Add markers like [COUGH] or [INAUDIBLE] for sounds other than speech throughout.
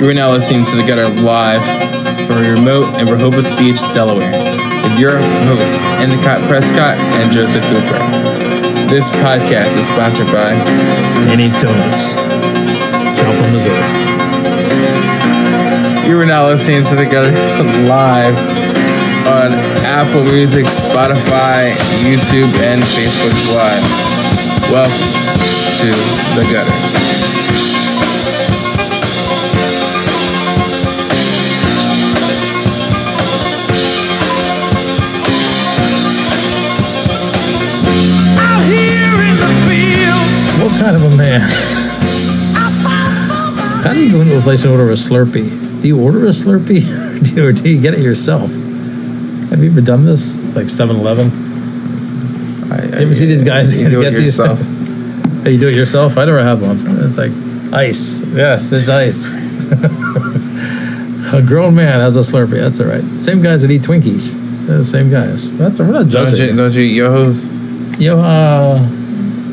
You are now listening to The Gutter live from a remote in Rehoboth Beach, Delaware, with your hosts, Endicott Prescott and Joseph Cooper. This podcast is sponsored by Danny's Donuts, Joplin, Missouri. You are now listening to The Gutter live on Apple Music, Spotify, YouTube, and Facebook Live. Welcome to The Gutter. Kind of a man? How do you go into a place and order a Slurpee? Do you order a Slurpee [LAUGHS] do you, or do you get it yourself? Have you ever done this? It's like 7 Eleven. I, You ever see these guys [LAUGHS] You do get it these- yourself. Hey, you do it yourself? I never have one. It's like ice. Yes, it's ice. [LAUGHS] a grown man has a Slurpee. That's all right. Same guys that eat Twinkies. They're the same guys. That's we're not Don't judging. you, don't you eat Yo-Ho's? Yo, uh,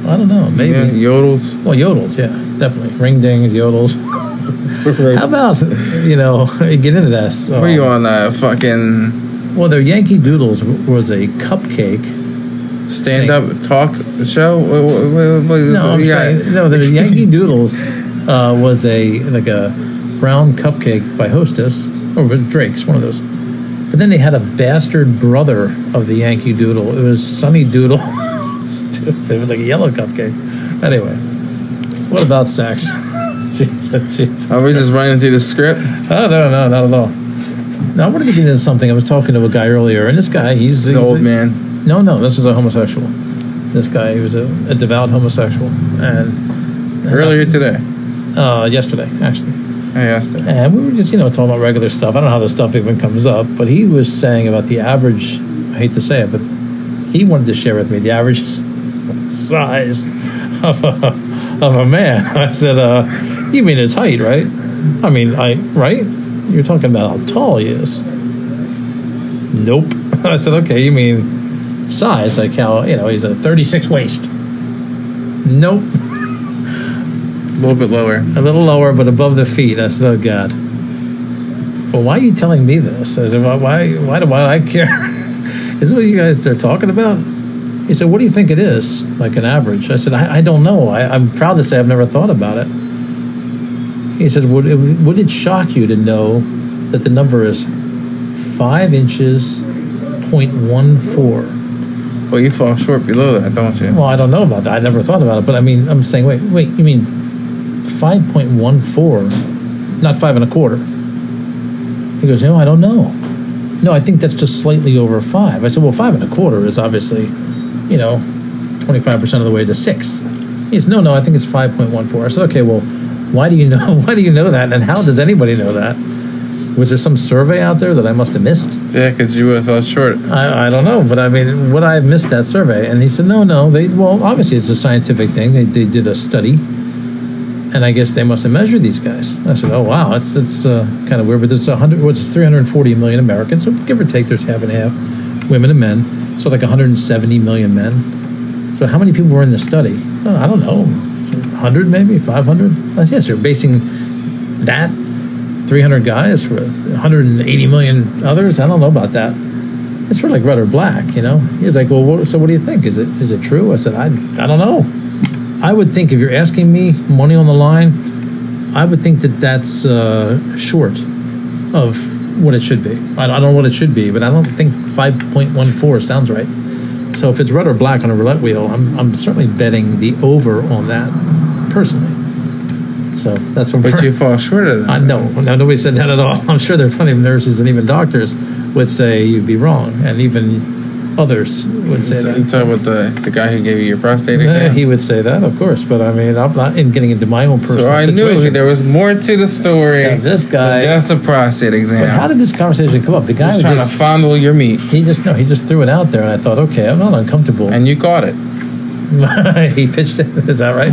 I don't know. Maybe. Yeah, Yodels? Well, yodels, yeah, definitely. Ring dings, yodels. [LAUGHS] How about you know [LAUGHS] get into this? Were you on a fucking Well, the Yankee Doodles was a cupcake. stand-up talk show? No, I'm got- saying no. The [LAUGHS] Yankee Doodles uh, was a like a brown cupcake by Hostess or Drake's, one of those. But then they had a bastard brother of the Yankee Doodle. It was Sunny Doodle. [LAUGHS] It was like a yellow cupcake. Anyway, what about sex? [LAUGHS] Jesus, Jesus. Are we just running through the script? Oh no, no, not at all. No, I wanted to get into something. I was talking to a guy earlier, and this guy, he's The he's old a- man. No, no, this is a homosexual. This guy, he was a, a devout homosexual, and Earlier today. uh, yesterday actually, I asked him. and we were just you know talking about regular stuff. I don't know how this stuff even comes up, but he was saying about the average. I hate to say it, but he wanted to share with me the average size of a, of a man. [LAUGHS] I said, uh, "You mean his height, right? I mean, I right? You're talking about how tall he is." Nope. [LAUGHS] I said, "Okay, you mean size, like how you know he's a 36 waist." Nope. A little bit lower. A little lower, but above the feet. I said, "Oh God." Well, why are you telling me this? I said, "Why? Why? Why do I care? [LAUGHS] is what you guys are talking about?" He said, "What do you think it is? Like an average?" I said, "I, I don't know. I, I'm proud to say I've never thought about it." He said, "Would it, would it shock you to know that the number is five inches point one four? Well, you fall short below that, don't you? Well, I don't know about that. I never thought about it, but I mean, I'm saying, wait, wait, you mean five point one four, not five and a quarter? He goes, no, I don't know. No, I think that's just slightly over five. I said, well, five and a quarter is obviously, you know, twenty five percent of the way to six. He says, no, no, I think it's five point one four. I said, okay, well, why do you know? [LAUGHS] Why do you know that? And how does anybody know that? Was there some survey out there that I must have missed? Yeah, because you would have fell short. I, I don't know, but I mean, would I have missed that survey? And he said, no, no. They well, obviously it's a scientific thing. They, they did a study, and I guess they must have measured these guys. I said, oh wow, it's it's uh, kind of weird, but there's a hundred, what's it, 340 million Americans, so give or take, there's half and half, women and men. So like 170 million men. So how many people were in the study? I don't know, 100 maybe, 500. I said, yes, they're basing that 300 guys for 180 million others. I don't know about that. It's sort of like red or black, you know. He was like, "Well, what, so what do you think? Is it is it true?" I said, "I I don't know. I would think if you're asking me, money on the line, I would think that that's uh, short of what it should be. I, I don't know what it should be, but I don't think 5.14 sounds right. So if it's red or black on a roulette wheel, I'm I'm certainly betting the over on that personally. So that's what. But we're- you fall short of that. I know. No, nobody said that at all. [LAUGHS] I'm sure there are plenty of nurses and even doctors would say you'd be wrong, and even others would say that. You that. talk about the, the guy who gave you your prostate Yeah, exam? he would say that, of course. But I mean, I'm not in getting into my own personal so I situation. knew there was more to the story Yeah, this guy- than just a prostate exam. But how did this conversation come up? The guy was trying just to fondle your meat, he just no, he just threw it out there, and I thought, okay, I'm not uncomfortable. and you caught it. [LAUGHS] he pitched it. [LAUGHS] Is that right?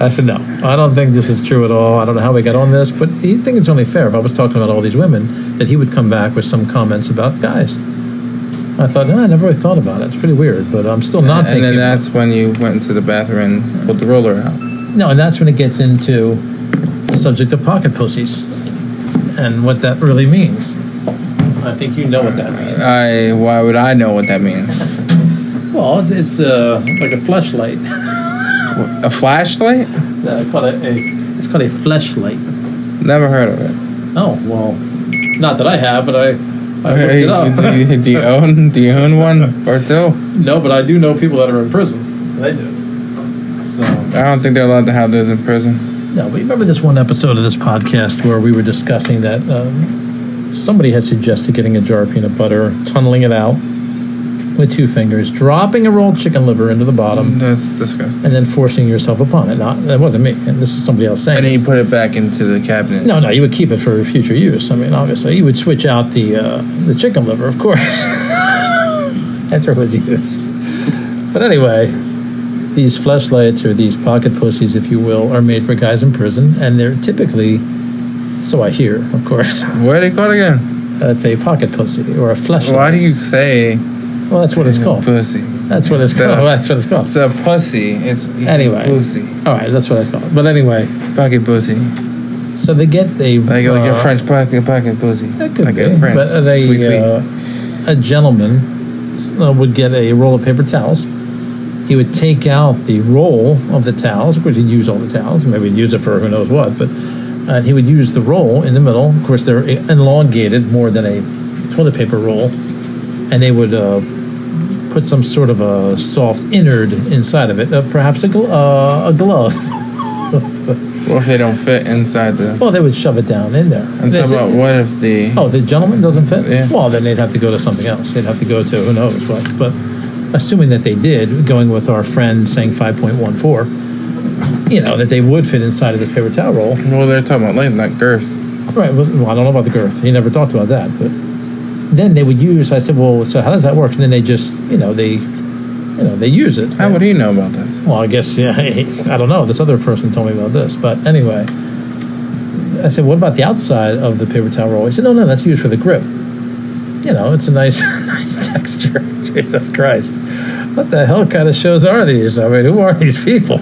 I said, no, I don't think this is true at all. I don't know how we got on this, but he'd think it's only fair if I was talking about all these women that he would come back with some comments about guys. I thought, no, I never really thought about it. It's pretty weird, but I'm still not and thinking. then that's when you went into the bathroom and pulled the roller out. no, and that's when it gets into the subject of pocket pussies. and what that really means. I think you know what that means. I. Why would I know what that means? Well, it's, it's uh, like a flashlight. [LAUGHS] A flashlight? Uh, called a, a, it's called a flashlight. Never heard of it. Oh well, not that I have, but I. I looked Hey, it up. do, you, do you own? Do you own one or two? no, but I do know people that are in prison. They do. So I don't think they're allowed to have those in prison. no, but you remember this one episode of this podcast where we were discussing that um, somebody had suggested getting a jar of peanut butter, tunneling it out with two fingers, dropping a rolled chicken liver into the bottom, That's disgusting. and then forcing yourself upon it. Not that wasn't me, and this is somebody else saying. And then this. you put it back into the cabinet. No, no, you would keep it for future use. I mean, obviously, you would switch out the uh, the chicken liver, of course. [LAUGHS] That's where it was used. But anyway, these fleshlights or these pocket pussies, if you will, are made for guys in prison, and they're typically, so I hear, of course, What are they called again? that's a pocket pussy or a fleshlight. Why do you say well, that's what it's called. pussy? That's what it's Instead called. [LAUGHS] That's what it's called. It's a pussy. It's it's Anyway. pussy. All right, that's what I call it. But anyway, Pocket pussy. so they get a Like, like a uh, French pocket pocket pussy. That could like be. a French. But they, tweet, tweet. Uh, a gentleman uh, would get a roll of paper towels. He would take out the roll of the towels. Of course, he'd use all the towels. Maybe he'd use it for who knows what. But uh, he would use the roll in the middle. Of course, they're elongated more than a toilet paper roll, and they would uh, put some sort of a soft innard inside of it, uh, perhaps a, gl- uh, a glove. well, if they don't fit inside the? Well, they would shove it down in there. I'm talking about what if the? Oh, the gentleman doesn't fit? Yeah. Well, then they'd have to go to something else. They'd have to go to who knows what. But assuming that they did, going with our friend saying 5.14, you know, that they would fit inside of this paper towel roll. Well, they're talking about length, not girth. Right. Well, I don't know about the girth. He never talked about that. But then they would use, I said, well, so how does that work? And then they just, you know, they, you know, they use it. How would he know about this? Well, I guess yeah. [LAUGHS] I don't know. This other person told me about this, but anyway, I said, "What about the outside of the paper towel roll?" He said, "No, no, that's used for the grip. You know, it's a nice, [LAUGHS] nice texture." [LAUGHS] Jesus Christ, what the hell kind of shows are these? I mean, who are these people?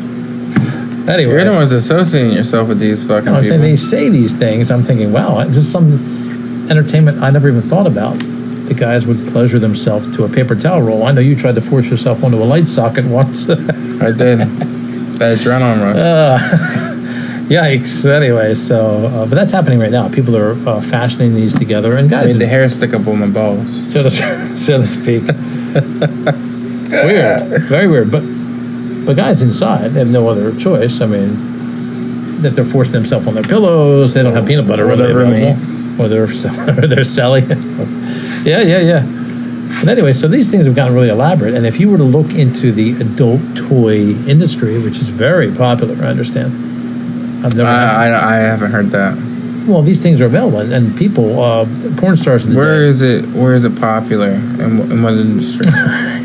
Anyway, You're the ones associating yourself with these fucking no, I'm saying they say these things. I'm thinking, wow, is this some entertainment I never even thought about? The guys would pleasure themselves to a paper towel roll. I know you tried to force yourself onto a light socket once. [LAUGHS] I did. That adrenaline rush. Uh, [LAUGHS] Yikes! Anyway, so uh, but that's happening right now. People are uh, fashioning these together, and guys, Made the hair stick up on my balls. so to [LAUGHS] so to speak, weird, very weird. But but guys inside they have no other choice. I mean, that they're forcing themselves on their pillows. They don't have peanut butter their available, or they're [LAUGHS] or they're selling. It. yeah, yeah, yeah. But anyway, so these things have gotten really elaborate. And if you were to look into the adult toy industry, which is very popular, I understand. I've never. I, I, I haven't heard that. Well, these things are available, and, and people, uh, porn stars Where day. is it? Where is it popular? In, in what industry? [LAUGHS]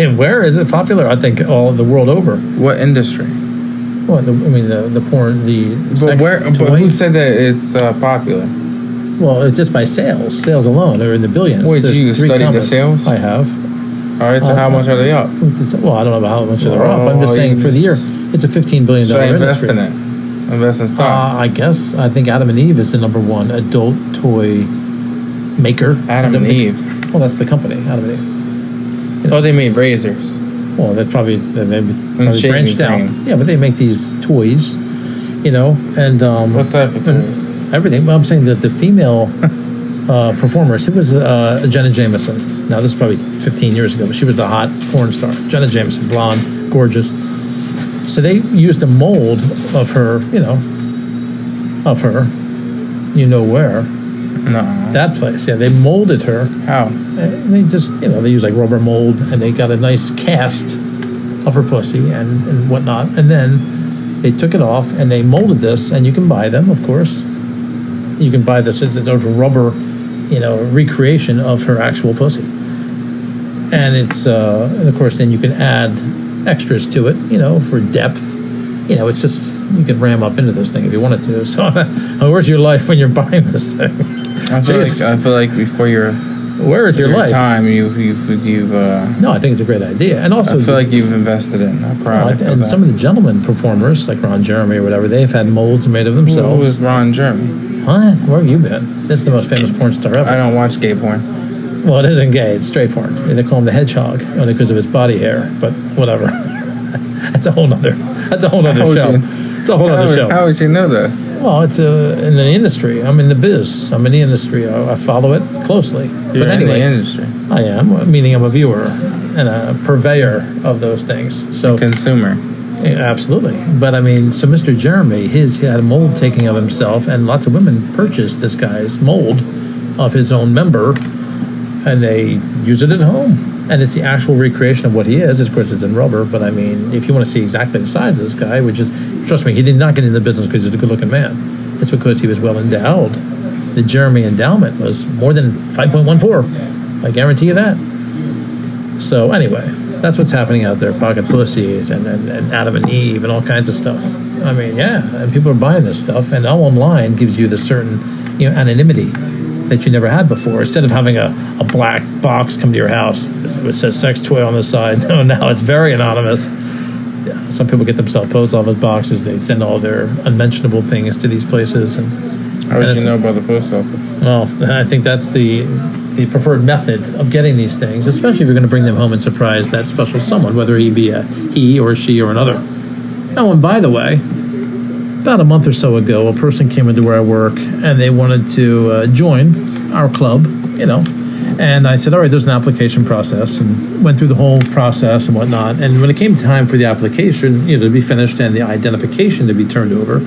And where is it popular? I think all the world over. what industry? Well, the, I mean, the the porn, the But sex where? But who said that it's uh, popular? Well, it's just by sales, sales alone, they're in the billions. Wait, There's you three studied the companies. sales? I have. All right. So how much are they up? It's- Well, I don't know about how much they're up. I'm just Oh, saying you for the year, just- it's a fifteen billion Should I dollar invest industry. in it? Invest in Uh, stocks. I guess I think Adam and Eve is the number one adult toy maker. Adam and Eve. Well, that's the company, Adam and Eve. Oh, they made razors. Well, they probably they maybe probably shaving branched out. cream. Yeah, but they make these toys, you know, and um, What type of and toys? Everything. Well, I'm saying that the female [LAUGHS] uh, performers. It was uh, Jenna Jameson. Now this is probably 15 years ago, but she was the hot porn star. Jenna Jameson, blonde, gorgeous. So they used a mold of her, you know, of her. You know where No. that place? Yeah, they molded her How? and they just, you know, they use like rubber mold and they got a nice cast of her pussy and, and whatnot. And then they took it off and they molded this, and you can buy them, of course. You can buy this as it's a rubber, you know, recreation of her actual pussy. And it's, uh, and of course, then you can add extras to it, you know, for depth. You know, it's just, you can ram up into this thing if you wanted to. [LAUGHS] So, where's your life when you're buying this thing? I feel like I feel like before your Where is your, your life? time, you've you've you've. Uh, No, I think it's a great idea, and also I feel like you've invested in a product. and some of the gentlemen performers, like Ron Jeremy or whatever, they've had molds made of Who themselves. was Ron Jeremy? What? Where have you been? This is the most famous porn star ever. I don't watch gay porn. Well, it isn't gay. It's straight porn. They call him the hedgehog only because of his body hair. But whatever. [LAUGHS] that's a whole nother. That's a whole How other show. you- It's a whole How other show. how would you know this? well, it's uh, in the industry. I'm in the biz. I'm in the industry. I, I follow it closely. You're but in the industry, I am. Meaning, I'm a viewer and a purveyor of those things. So consumer. Absolutely. But I mean, so Mr. Jeremy, his he had a mold taking of himself, and lots of women purchased this guy's mold of his own member, and they use it at home. And it's the actual recreation of what he is. Of course, it's in rubber, but I mean, if you want to see exactly the size of this guy, which is, trust me, he did not get into the business because he's a good-looking man. It's because he was well endowed. The Jeremy endowment was more than 5.14. I guarantee you that. So anyway, that's what's happening out there. Pocket pussies and, and, and Adam and Eve and all kinds of stuff. I mean, yeah, and people are buying this stuff, and all online gives you the certain, you know, anonymity that you never had before. Instead of having a, a black box come to your house that says sex toy on the side, [LAUGHS] no, now it's very anonymous. Some people get themselves post office boxes. They send all their unmentionable things to these places, and How would you know about the post office? well, I think that's the the preferred method of getting these things, especially if you're going to bring them home and surprise that special someone, whether he be a he or a she or another. Oh, and by the way, about a month or so ago, a person came into where I work and they wanted to uh, join our club, you know. And I said, all right, there's an application process, and went through the whole process and whatnot. And when it came time for the application, you know, to be finished and the identification to be turned over,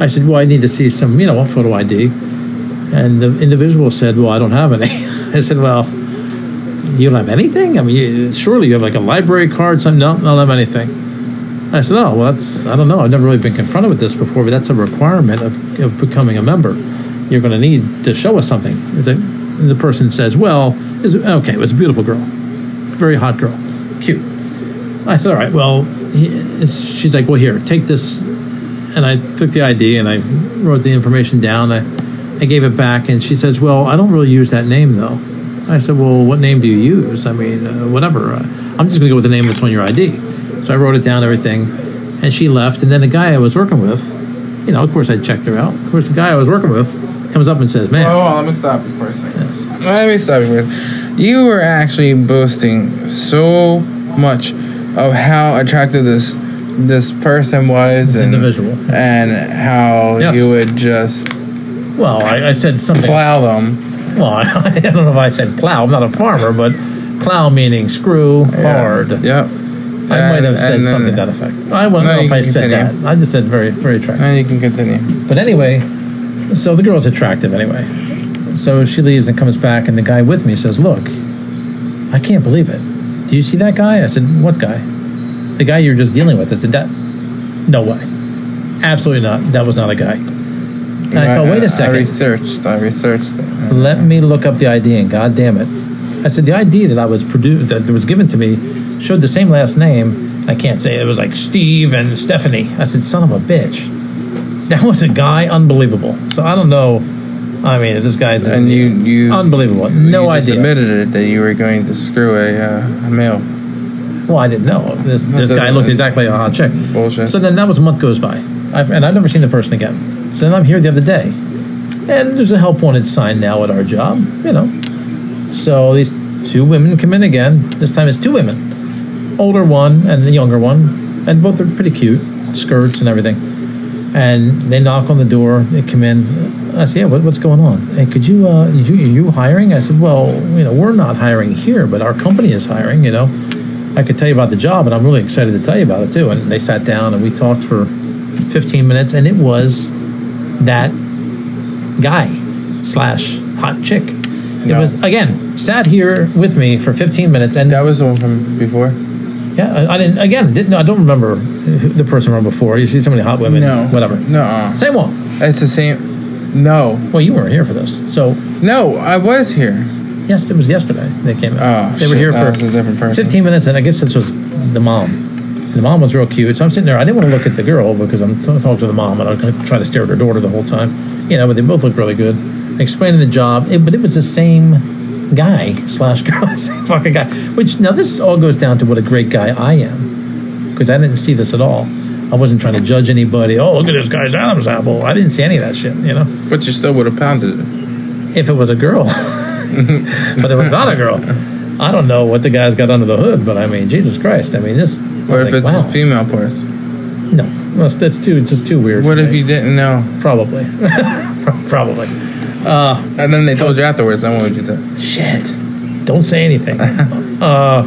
I said, well, I need to see some, you know, a photo ID. And the individual said, well, I don't have any. [LAUGHS] I said, well, you don't have anything? I mean, you, surely you have like a library card, something. No, I don't have anything. I said, oh, well, that's, I don't know. I've never really been confronted with this before, but that's a requirement of, of becoming a member. You're going to need to show us something. Is it, and the person says, well, is okay, it was a beautiful girl, very hot girl, cute. I said, all right, well, he, she's like, well, here, take this. And I took the ID and I wrote the information down. I, I gave it back, and she says, well, I don't really use that name, though. I said, well, what name do you use? I mean, uh, whatever. Uh, I'm just going to go with the name that's on your ID. So I wrote it down, everything, and she left. And then the guy I was working with, you know, of course I checked her out. Of course, the guy I was working with comes up and says, man, Well, hold on, let me stop you for a second. Let me stop you second. You were actually boasting so much of how attractive this this person was This and, individual. and how Yes. you would just well, I, I said something. plow them. Well, I, [LAUGHS] I don't know if I said plow. I'm not a farmer, but plow meaning screw hard. Yep. I might have said then- something to that uh, effect. I don't No, know if I said continue. that. I just said very, very attractive. And you can continue. But anyway, so the girl's attractive anyway. So she leaves and comes back, and the guy with me says, Look, I can't believe it. Do you see that guy? I said, What guy? The guy you're just dealing with. I said, That, no way. Absolutely not. That was not a guy. And I thought, wait a second. I researched. I researched it. Let me look up the ID, and God damn it. I said, The ID that I was produced, that was given to me, showed the same last name. I can't say it. it was like Steve and Stephanie. I said, Son of a bitch. That was a guy, unbelievable. So I don't know. I mean, this guy's And you, you unbelievable. No you idea. admitted it that you were going to screw a, uh, a male. Well, I didn't know. This this doesn't- guy looked exactly like a hot chick. Bullshit. So then that was a month goes by, I've, and I've never seen the person again. So then I'm here the other day, and there's a help wanted sign now at our job. You know, so these two women come in again. This time it's two women, older one and the younger one, and both are pretty cute, skirts and everything. And they knock on the door. They come in. I said, "Yeah, what, what's going on? Hey, could you, uh, you, are you hiring?" I said, "Well, you know, we're not hiring here, but our company is hiring. You know, I could tell you about the job, and I'm really excited to tell you about it too." And they sat down and we talked for 15 minutes, and it was that guy slash hot chick. It No. was again sat here with me for 15 minutes, and That was the one from before. yeah, I, I didn't again didn't I don't remember who the person from before. You see so many hot women, No. whatever. No. Uh-uh. Same one. It's the same. No. Well, you weren't here for this, so No, I was here. Yes, it was yesterday they came in. Oh, they were shit, here that for was a different person. 15 minutes, and I guess this was the mom. The mom was real cute, so I'm sitting there. I didn't want to look at the girl because I'm t- talking to the mom, and I'm going to try to stare at her daughter the whole time. You know, but they both looked really good. Explaining the job, it, but it was the same guy slash girl, [LAUGHS] same fucking guy. Which now this all goes down to what a great guy I am, because I didn't see this at all. I wasn't trying to judge anybody. Oh, look at this guy's Adam's apple. I didn't see any of that shit. You know, But you still would have pounded it. if it was a girl, [LAUGHS] [LAUGHS] but it was not a girl. I don't know what the guy's got under the hood, but I mean, Jesus Christ! I mean, this. Or if like, it's wow. female parts. No, well, that's too. It's just too weird. What if me. you didn't know? Probably, [LAUGHS] probably. And then they told you afterwards, I wanted you to. Shit. Don't say anything. [LAUGHS] uh,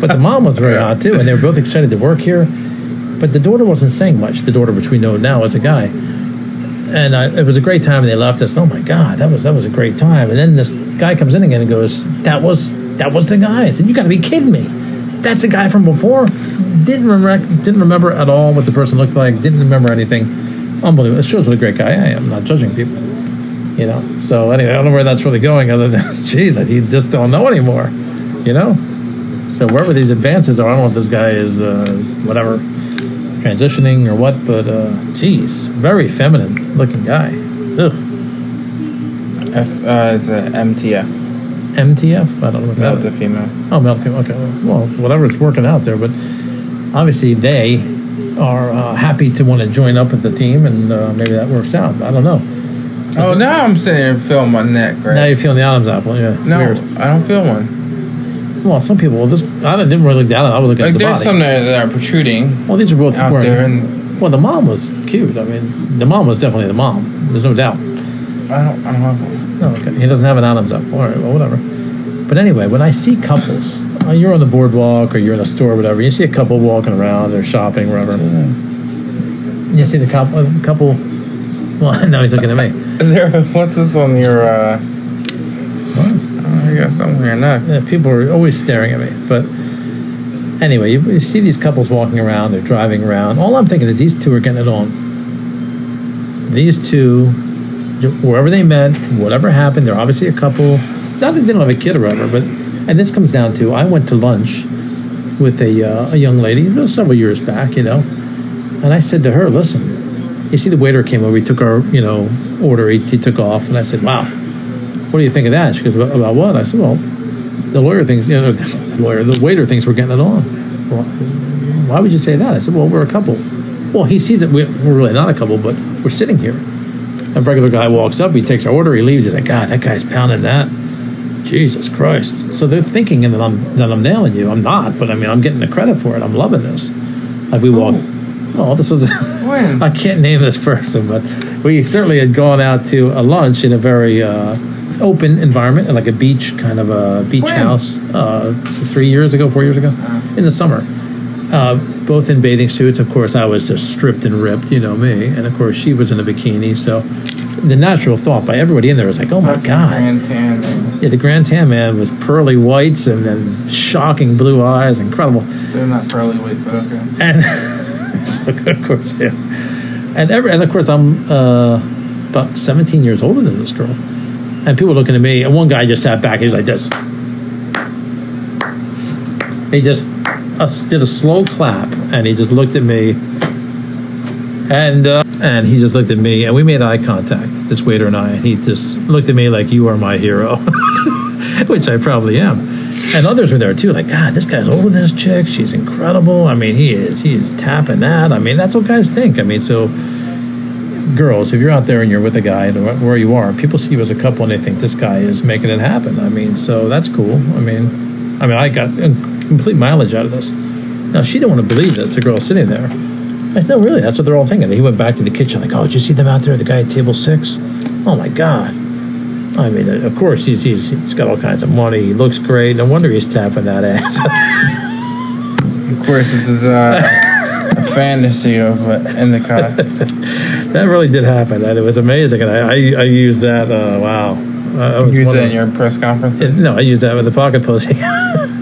but the mom was very hot too, and they were both excited to work here. But the daughter wasn't saying much. The daughter, which we know now as a guy, and I, it was a great time. And they left us. Oh my god, that was that was a great time. And then this guy comes in again and goes, "That was that was the guy." I said, "You got to be kidding me! That's the guy from before." Didn't remember didn't remember at all what the person looked like. Didn't remember anything. Unbelievable. It shows what a great guy I am. Not judging people you know. So anyway, I don't know where that's really going. Other than, [LAUGHS] Jesus, you just don't know anymore, you know. So wherever these advances are, I don't know if this guy is uh, whatever transitioning or what, but uh, geez, very feminine looking guy. Ugh. F, uh, it's a MTF, MTF. I don't know what male that to female. Oh, male. female, Okay. Well, whatever. whatever's working out there, but obviously they are uh, happy to want to join up with the team, and uh, maybe that works out. I don't know. Oh, now I'm sitting here feeling my neck, right? Now you're feeling the Adam's apple. Yeah. no, Weird. I don't feel one. Well, some people. Well, this I didn't really look down. I was looking Like at the there's body. some that that are protruding well, these are both out wearing- there, and Well, the mom was cute. I mean, the mom was definitely the mom. There's no doubt. I don't, I don't have one. No, okay. He doesn't have an Adam's apple. All right, well, whatever. But anyway, when I see couples, uh, you're on the boardwalk or you're in a store, or whatever. You see a couple walking around, they're shopping, wherever. You see the couple. Couple [LAUGHS] well, now he's looking at me. Is [LAUGHS] there? What's this on your? uh You your neck. Yeah, people are always staring at me. But anyway, you, you see these couples walking around, they're driving around. All I'm thinking is these two are getting it on. These two, wherever they met, whatever happened, they're obviously a couple. Not that they don't have a kid or whatever, but and this comes down to I went to lunch with a uh, a young lady it was several years back, you know, and I said to her, "Listen, you see, the waiter came over, he took our you know order, he, he took off, and I said, "Wow, what do you think of that?" She goes, "About, about what?" I said, "Well, the lawyer thinks, you know, the lawyer, the waiter thinks we're getting it on." Well, why would you say that? I said, "Well, we're a couple." Well, he sees it. We're we're really not a couple, but we're sitting here. A regular guy walks up, he takes our order, he leaves. He's like, "God, that guy's pounding that." Jesus Christ! So they're thinking that I'm that I'm nailing you. I'm not, but I mean, I'm getting the credit for it. I'm loving this. Like we walk. Oh, this was. When? [LAUGHS] I can't name this person, but we certainly had gone out to a lunch in a very uh, open environment, like a beach kind of a beach When? house. Uh, three years ago, four years ago, in the summer. Uh, both in bathing suits. Of course, I was just stripped and ripped, you know me, and of course she was in a bikini. So the natural thought by everybody in there was like, "Oh my Fucking god!" Grand Tan, man. Yeah, the Grand Tan man with pearly whites and then shocking blue eyes, incredible. They're not pearly white, but okay. And [LAUGHS] of course, yeah. And every, and of course, I'm uh, about 17 years older than this girl. And people looking at me, and one guy just sat back. He's like this. He just uh, did a slow clap, and he just looked at me, and uh, and he just looked at me, and we made eye contact. This waiter and I, and he just looked at me like you are my hero, [LAUGHS] which I probably am. And others were there too, like God, this guy's than this chick. She's incredible. I mean, he is. He's tapping that. I mean, that's what guys think. I mean, so girls, if you're out there and you're with a guy where you are, people see you as a couple and they think this guy is making it happen. I mean, so that's cool. I mean, I mean, I got complete mileage out of this. Now she didn't want to believe this. The girl sitting there. I said, no, really, that's what they're all thinking. He went back to the kitchen like, oh, did you see them out there? The guy at table six. Oh my god. I mean, uh, of course he's he's he's got all kinds of money. He looks great. No wonder he's tapping that ass. Of course, this is uh, a [LAUGHS] fantasy of uh, Endicott. [LAUGHS] that really did happen, and it was amazing. And I I, I used that. Uh, wow. I, I was Use that in your press conferences. No, I use that with the pocket pussy. [LAUGHS]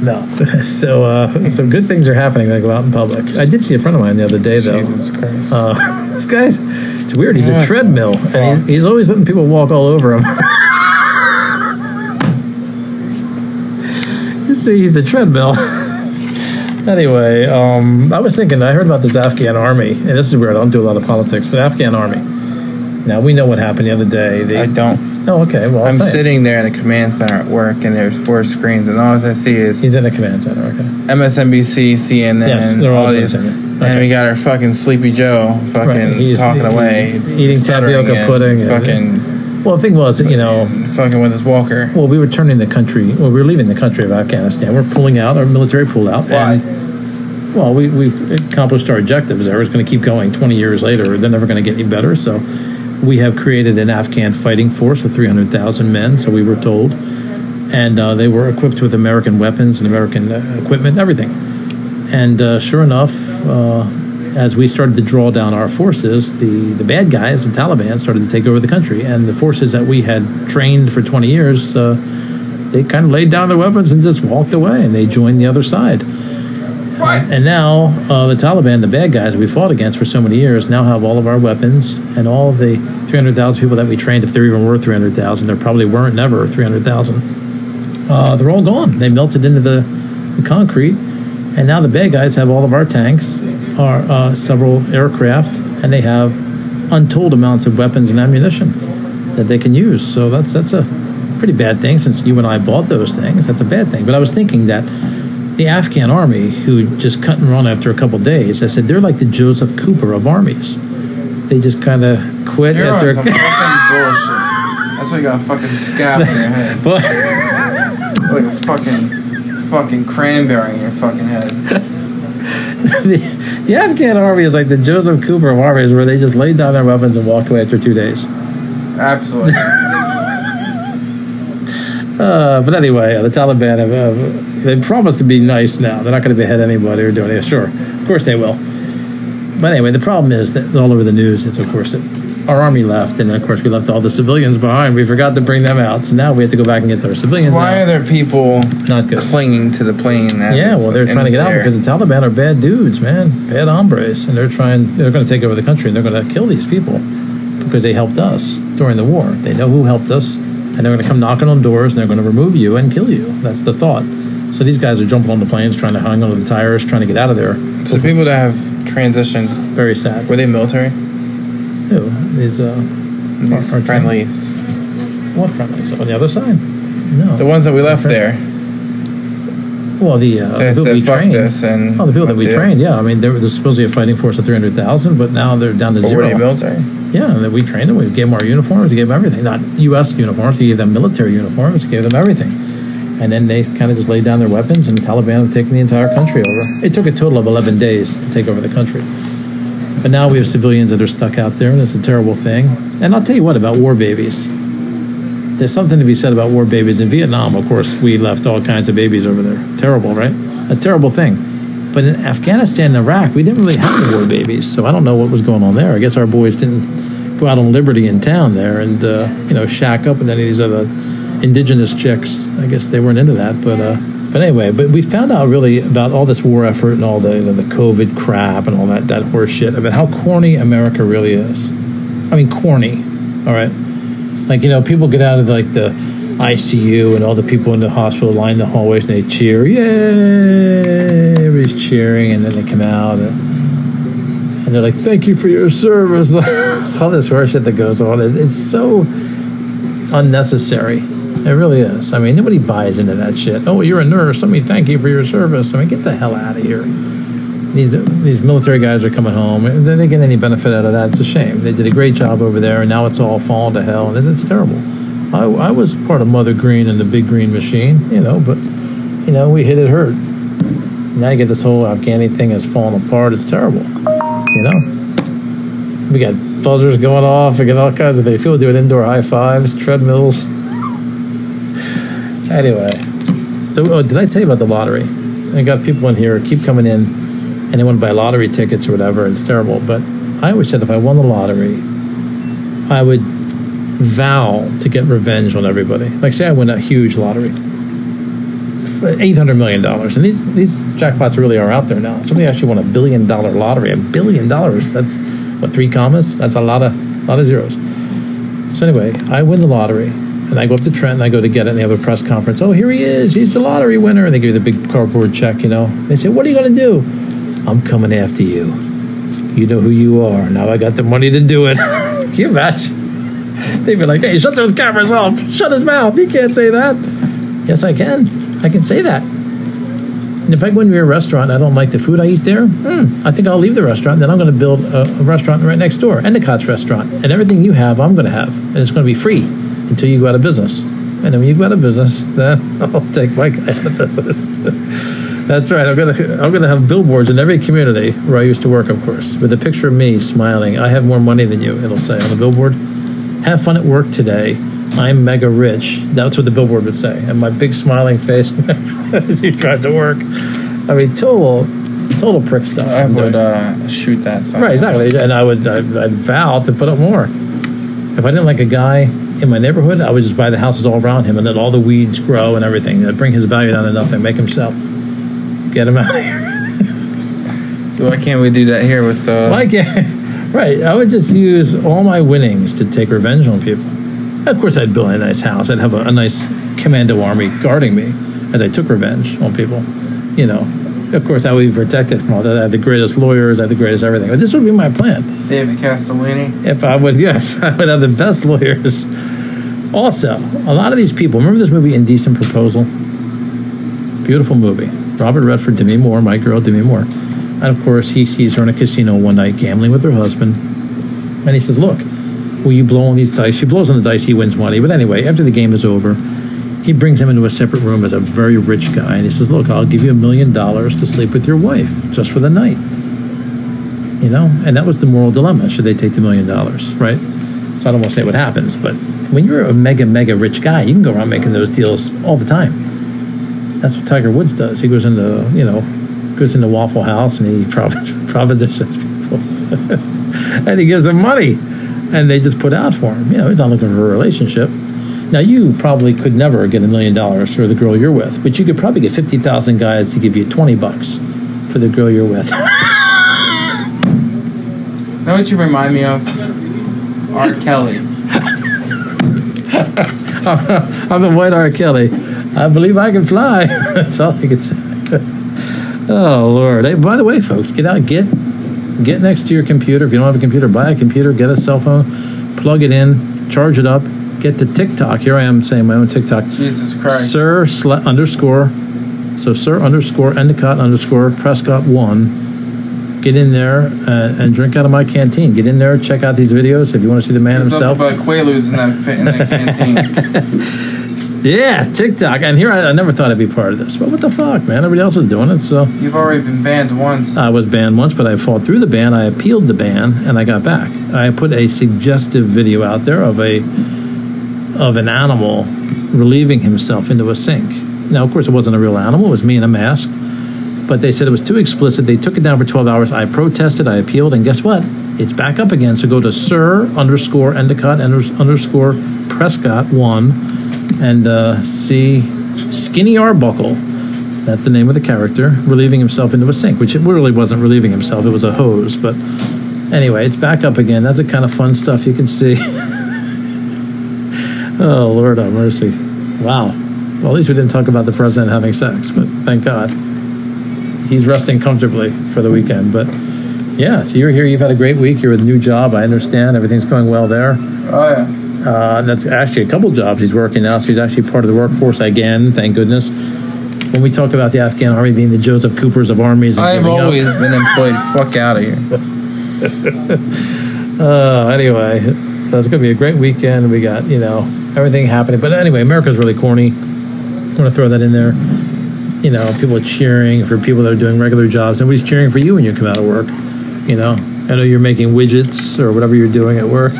no. So, uh, some good things are happening when I go out in public. I did see a friend of mine the other day, though. Jesus Christ. Uh, [LAUGHS] this guy's, it's weird. He's a treadmill, and he, he's always letting people walk all over him. [LAUGHS] you see, he's a treadmill. Anyway, um, I was thinking, I heard about this Afghan army, and this is weird. I don't do a lot of politics, but Afghan army. Now, we know what happened the other day. They, I don't. oh, okay. Well, tell you. sitting there in a command center at work, and there's four screens, and all I see is He's in a command center, okay. MSNBC, CNN, Yes, they're all all these. the center. And we got our fucking Sleepy Joe fucking Right, he's- talking away. eating tapioca pudding and- Fucking, Well, the thing was, you know, fucking with his walker. well, we were turning the country. Well, we were leaving the country of Afghanistan. We're pulling out. Our military pulled out. Why? And, well, we we accomplished our objectives. There, it's going to keep going. Twenty years later, they're never going to get any better. So, we have created an Afghan fighting force of three hundred thousand men. So we were told, and uh, they were equipped with American weapons and American uh, equipment, everything. And uh, sure enough, uh, as we started to draw down our forces, the, the bad guys, the Taliban, started to take over the country. And the forces that we had trained for 20 years, uh, they kind of laid down their weapons and just walked away, and they joined the other side. And now uh, the Taliban, the bad guys we fought against for so many years, now have all of our weapons and all the 300,000 people that we trained, if there even were 300,000, there probably weren't never 300,000. Uh, they're all gone. They melted into the, the concrete. And now the bad guys have all of our tanks, our uh, several aircraft, and they have untold amounts of weapons and ammunition that they can use. So that's that's a pretty bad thing. Since you and I bought those things, that's a bad thing. But I was thinking that the Afghan army, who just cut and run after a couple days, I said they're like the Joseph Cooper of armies. They just kind of quit You're after. some fucking [LAUGHS] bullshit. That's why you got a fucking scab in your head. Like a fucking fucking cranberry in your fucking head. [LAUGHS] the, Afghan army is like the Joseph Cooper of armies, where they just laid down their weapons and walked away after two days. Absolutely. [LAUGHS] Uh, but anyway, uh, the Taliban have uh, they promised to be nice now. They're not going to behead anybody or do anything. Sure, of course they will. But anyway, the problem is that all over the news is, of course, that our army left, and of course we left all the civilians behind. We forgot to bring them out, so now we have to go back and get our civilians So Why are there people Not good. clinging to the plane? That Yeah, well, they're trying to get out because the Taliban are bad dudes, man, bad hombres, and they're trying. They're going to take over the country, and they're going to kill these people because they helped us during the war. They know who helped us, and they're going to come knocking on doors, and they're going to remove you and kill you. That's the thought. So these guys are jumping on the planes, trying to hang onto the tires, trying to get out of there. So people that have transitioned, Very sad. were they military? Who? These uh, These Our- friendlies, what friendlies on the other side? No. the ones that we left there, well, the, uh, the people said we trained. and Oh, the people that we to- trained, yeah. I mean, they were they're supposedly a fighting force of 300,000, but now they're down to But zero. were they military? Yeah, and we trained them. We gave them our uniforms. We gave them everything. Not U.S. uniforms. We gave them military uniforms. We gave them everything. And then they kind of just laid down their weapons, and the Taliban have taken the entire country over. It took a total of 11 days to take over the country. But now we have civilians that are stuck out there, and it's a terrible thing. And I'll tell you what about war babies. There's something to be said about war babies. In Vietnam, of course, we left all kinds of babies over there. Terrible, right? A terrible thing. But in Afghanistan and Iraq, we didn't really have war babies, so I don't know what was going on there. I guess our boys didn't go out on liberty in town there and uh, you know shack up with any of these other indigenous chicks. I guess they weren't into that, but uh, but anyway, but we found out really about all this war effort and all the you know, the COVID crap and all that that horse shit about how corny America really is. I mean, corny. All right, like you know, people get out of like the ICU and all the people in the hospital line the hallways and they cheer, yay! Everybody's cheering, and then they come out and, and they're like, "Thank you for your service." [LAUGHS] all this horseshit that goes on, it, it's so unnecessary. It really is. I mean, nobody buys into that shit. Oh, you're a nurse. Let me thank you for your service. I mean, get the hell out of here. These these military guys are coming home. They didn't get any benefit out of that. It's a shame. They did a great job over there, and now it's all falling to hell, and it's, terrible. I, I was part of Mother Green and the Big Green Machine, you know, but you know we hit it hurt. Now you get this whole Afghani thing is falling apart. It's terrible, you know. We got buzzers going off. We got all kinds of things. People doing indoor high fives, treadmills. [LAUGHS] anyway, so oh, did I tell you about the lottery? I got people in here keep coming in, and they want to buy lottery tickets or whatever. And it's terrible, but I always said if I won the lottery, I would vow to get revenge on everybody. Like say I win a huge lottery, eight hundred million dollars, and these these jackpots really are out there now. Somebody actually won a billion dollar lottery. A billion dollars. That's what three commas. That's a lot of lot of zeros. So anyway, I win the lottery, and I go up to Trent and I go to get it, and they have a press conference. Oh, here he is. He's the lottery winner. And they give you the big cardboard check. You know. They say, "What are you going to do?" I'm coming after you. You know who you are. Now I got the money to do it. [LAUGHS] Can you imagine? They'd be like, "Hey, shut those cameras off. Shut his mouth. He can't say that." Yes, I can. I can say that. And if I go into your restaurant and I don't like the food I eat there, hmm, I think I'll leave the restaurant. Then I'm going to build a, a restaurant right next door, Endicott's restaurant. And everything you have, I'm going to have. And it's going to be free until you go out of business. And then when you go out of business, then [LAUGHS] I'll take my guy out of business. That's right. I'm gonna I'm gonna have billboards in every community where I used to work, of course, with a picture of me smiling. I have more money than you. It'll say on the billboard. Have fun at work today. I'm mega rich. That's what the billboard would say, and my big smiling face [LAUGHS] as you drive to work. I mean, total total prick stuff. I I'm would uh, shoot that. Right, exactly. And I would I'd, I'd vow to put up more. If I didn't like a guy in my neighborhood, I would just buy the houses all around him and let all the weeds grow and everything. I'd bring his value down enough and make him sell. Get him out of here. [LAUGHS] So why can't we do that here with? Uh, Why can't? [LAUGHS] Right. I would just use all my winnings to take revenge on people. Of course, I'd build a nice house. I'd have a, a nice commando army guarding me as I took revenge on people. You know, of course, I would be protected from all that. I had the greatest lawyers. I had the greatest everything. But this would be my plan. David Castellini. If I would, [LAUGHS] yes, I would have the best lawyers. Also, a lot of these people. Remember this movie, Indecent Proposal? Beautiful movie. Robert Redford, Demi Moore, my girl, Demi Moore. And of course, he sees her in a casino one night gambling with her husband. And he says, Look, will you blow on these dice? She blows on the dice, he wins money. But anyway, after the game is over, he brings him into a separate room as a very rich guy. And he says, Look, I'll give you a million dollars to sleep with your wife just for the night. You know? And that was the moral dilemma. Should they take the million dollars, right? So I don't want to say what happens, but when you're a mega, mega rich guy, you can go around making those deals all the time. That's what Tiger Woods does. He goes into, you know, goes into Waffle House and he [LAUGHS] propositions people. [LAUGHS] and he gives them money. And they just put out for him. You know, he's not looking for a relationship. Now, you probably could never get a million dollars for the girl you're with, but you could probably get 50,000 guys to give you 20 bucks for the girl you're with. [LAUGHS] Know what you remind me of? R. Kelly. [LAUGHS] I'm the white R. Kelly. I believe I can fly. [LAUGHS] That's all I can say. oh Lord! Hey, by the way, folks, get out, get get next to your computer. If you don't have a computer, buy a computer, get a cell phone, plug it in, charge it up, get the TikTok. Here I am saying my own TikTok. Jesus Christ. Sir sla- underscore, so Sir underscore Endicott underscore Prescott one. Get in there uh, and drink out of my canteen. Get in there, check out these videos if you want to see the man There's himself. but Quaaludes in that, in that canteen. [LAUGHS] Yeah, TikTok. And here I, I never thought I'd be part of this, but what the fuck, man? Everybody else is doing it, so You've already been banned once. I was banned once, but I fought through the ban. I appealed the ban, and I got back. I put a suggestive video out there of a of an animal relieving himself into a sink. Now, of course, it wasn't a real animal; it was me in a mask. But they said it was too explicit. They took it down for 12 hours. I protested. I appealed, and guess what? It's back up again. So go to Sir underscore Endicott underscore Prescott one, and uh, see Skinny Arbuckle. That's the name of the character, relieving himself into a sink, which it really wasn't relieving himself, it was a hose. But anyway, it's back up again. That's the kind of fun stuff you can see. [LAUGHS] oh, Lord have mercy. Wow. Well, at least we didn't talk about the president having sex, but thank God. He's resting comfortably for the weekend. But yeah, so you're here, you've had a great week, you're with a new job, I understand. Everything's going well there. Oh, yeah. Uh, that's actually a couple jobs he's working now, so he's actually part of the workforce again, thank goodness. When we talk about the Afghan army being the Joseph Coopers of armies, and I've giving up- always been employed. [LAUGHS] Fuck out of here. Uh, anyway, so it's going to be a great weekend. We got, you know, everything happening. But anyway, America's really corny. I want to throw that in there. You know, people are cheering for people that are doing regular jobs. Nobody's cheering for you when you come out of work. You know, I know you're making widgets or whatever you're doing at work. [LAUGHS]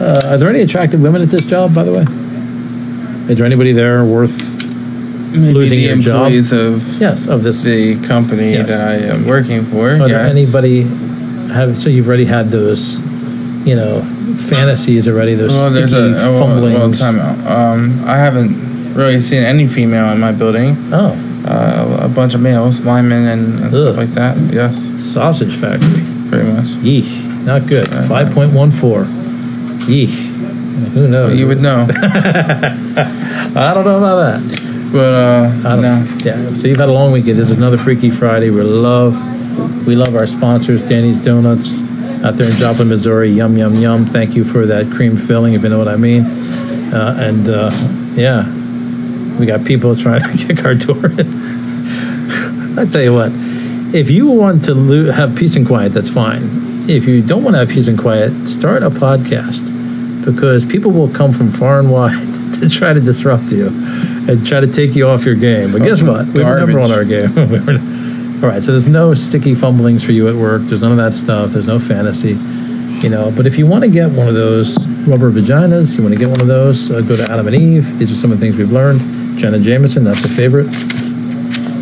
uh, are there any attractive women at this job, by the way? Is there anybody there worth, Maybe Losing the your job? employees of yes, of this? the company Yes. that I am working for. Are there yes. anybody have so you've already had those, you know, fantasies already? Those Well, there's a oh, well, well, time out. Um, I haven't really seen any female in my building. oh, Uh, a bunch of males, linemen, and, and stuff like that. Yes, sausage factory. pretty much. Yeesh, not good. Uh, Five point one four. Yeesh. Who knows? You would know, [LAUGHS] I don't know about that. but uh, I don't no. Yeah. So you've had a long weekend. There's another Freaky Friday. We love, we love our sponsors, Danny's Donuts, out there in Joplin, Missouri. Yum yum yum. Thank you for that cream filling, if you know what I mean. Uh, and uh, yeah, We got people trying to [LAUGHS] kick our door in. [LAUGHS] I tell you what, if you want to lo- have peace and quiet, that's fine. If you don't want to have peace and quiet, start a podcast because people will come from far and wide [LAUGHS] to try to disrupt you and try to take you off your game. But guess what? We were never on our game. We were- All right, so there's no sticky fumblings for you at work. There's none of that stuff. There's no fantasy, you know. But if you want to get one of those rubber vaginas, you want to get one of those, uh, go to Adam and Eve. These are some of the things we've learned. Jenna Jameson, that's a favorite.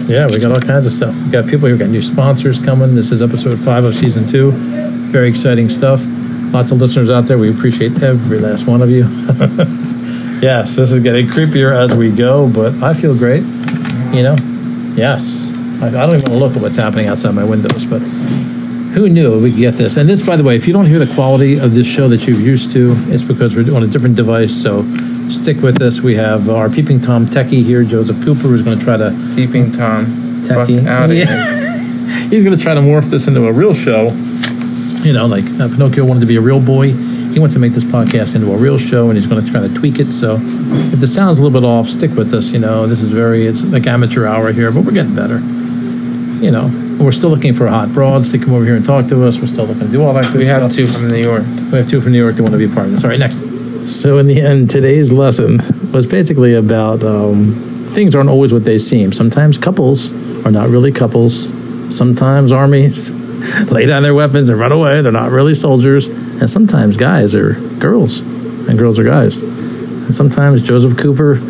Yeah, we got all kinds of stuff. We got people here, we got new sponsors coming. This is episode five of season two. Very exciting stuff. Lots of listeners out there. We appreciate every last one of you. [LAUGHS] yes, this is getting creepier as we go, but I feel great. You know, yes. I, I don't even want to look at what's happening outside my windows, but who knew we could get this? And this, by the way, if you don't hear the quality of this show that you're used to, it's because we're on a different device. So stick with us. We have our peeping tom techie here, Joseph Cooper, who's going to try to Peeping Tom. Fuck Techie. out of Yeah. here. [LAUGHS] he's going to try to morph this into a real show. You know, like uh, Pinocchio wanted to be a real boy. He wants to make this podcast into a real show, and he's going to try to tweak it. So, if the sound's a little bit off, stick with us. You know, this is very it's like amateur hour here, but we're getting better. You know, we're still looking for hot broads to come over here and talk to us. We're still looking to do all that good We stuff. have two from New York. We have two from New York that want to be a part of this. All right, next. So, in the end, today's lesson was basically about um, things aren't always what they seem. Sometimes couples are not really couples. Sometimes armies [LAUGHS] lay down their weapons and run away. They're not really soldiers. And sometimes guys are girls, and girls are guys. And sometimes Joseph Cooper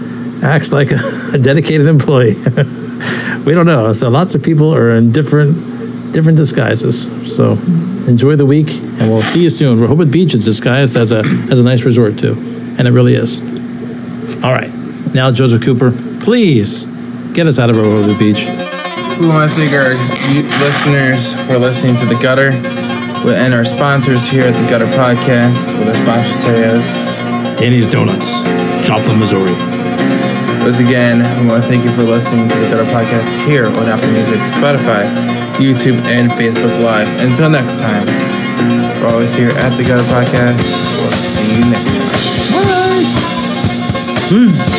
acts like a, [LAUGHS] a dedicated employee. [LAUGHS] we don't know. So, lots of people are in different different disguises. So enjoy the week, and we'll see you soon. Rehoboth Beach is disguised as a as a nice resort too, and it really is. All right, now Joseph Cooper, please get us out of Rehoboth Beach. We want to thank our listeners for listening to The Gutter and our sponsors here at The Gutter Podcast. With our sponsors today us. Danny's Donuts, Joplin, Missouri. Once again, we want to thank you for listening to The Gutter Podcast here on Apple Music, Spotify, YouTube, and Facebook Live. Until next time, we're always here at The Gutter Podcast. We'll see you next time. Bye. Hmm.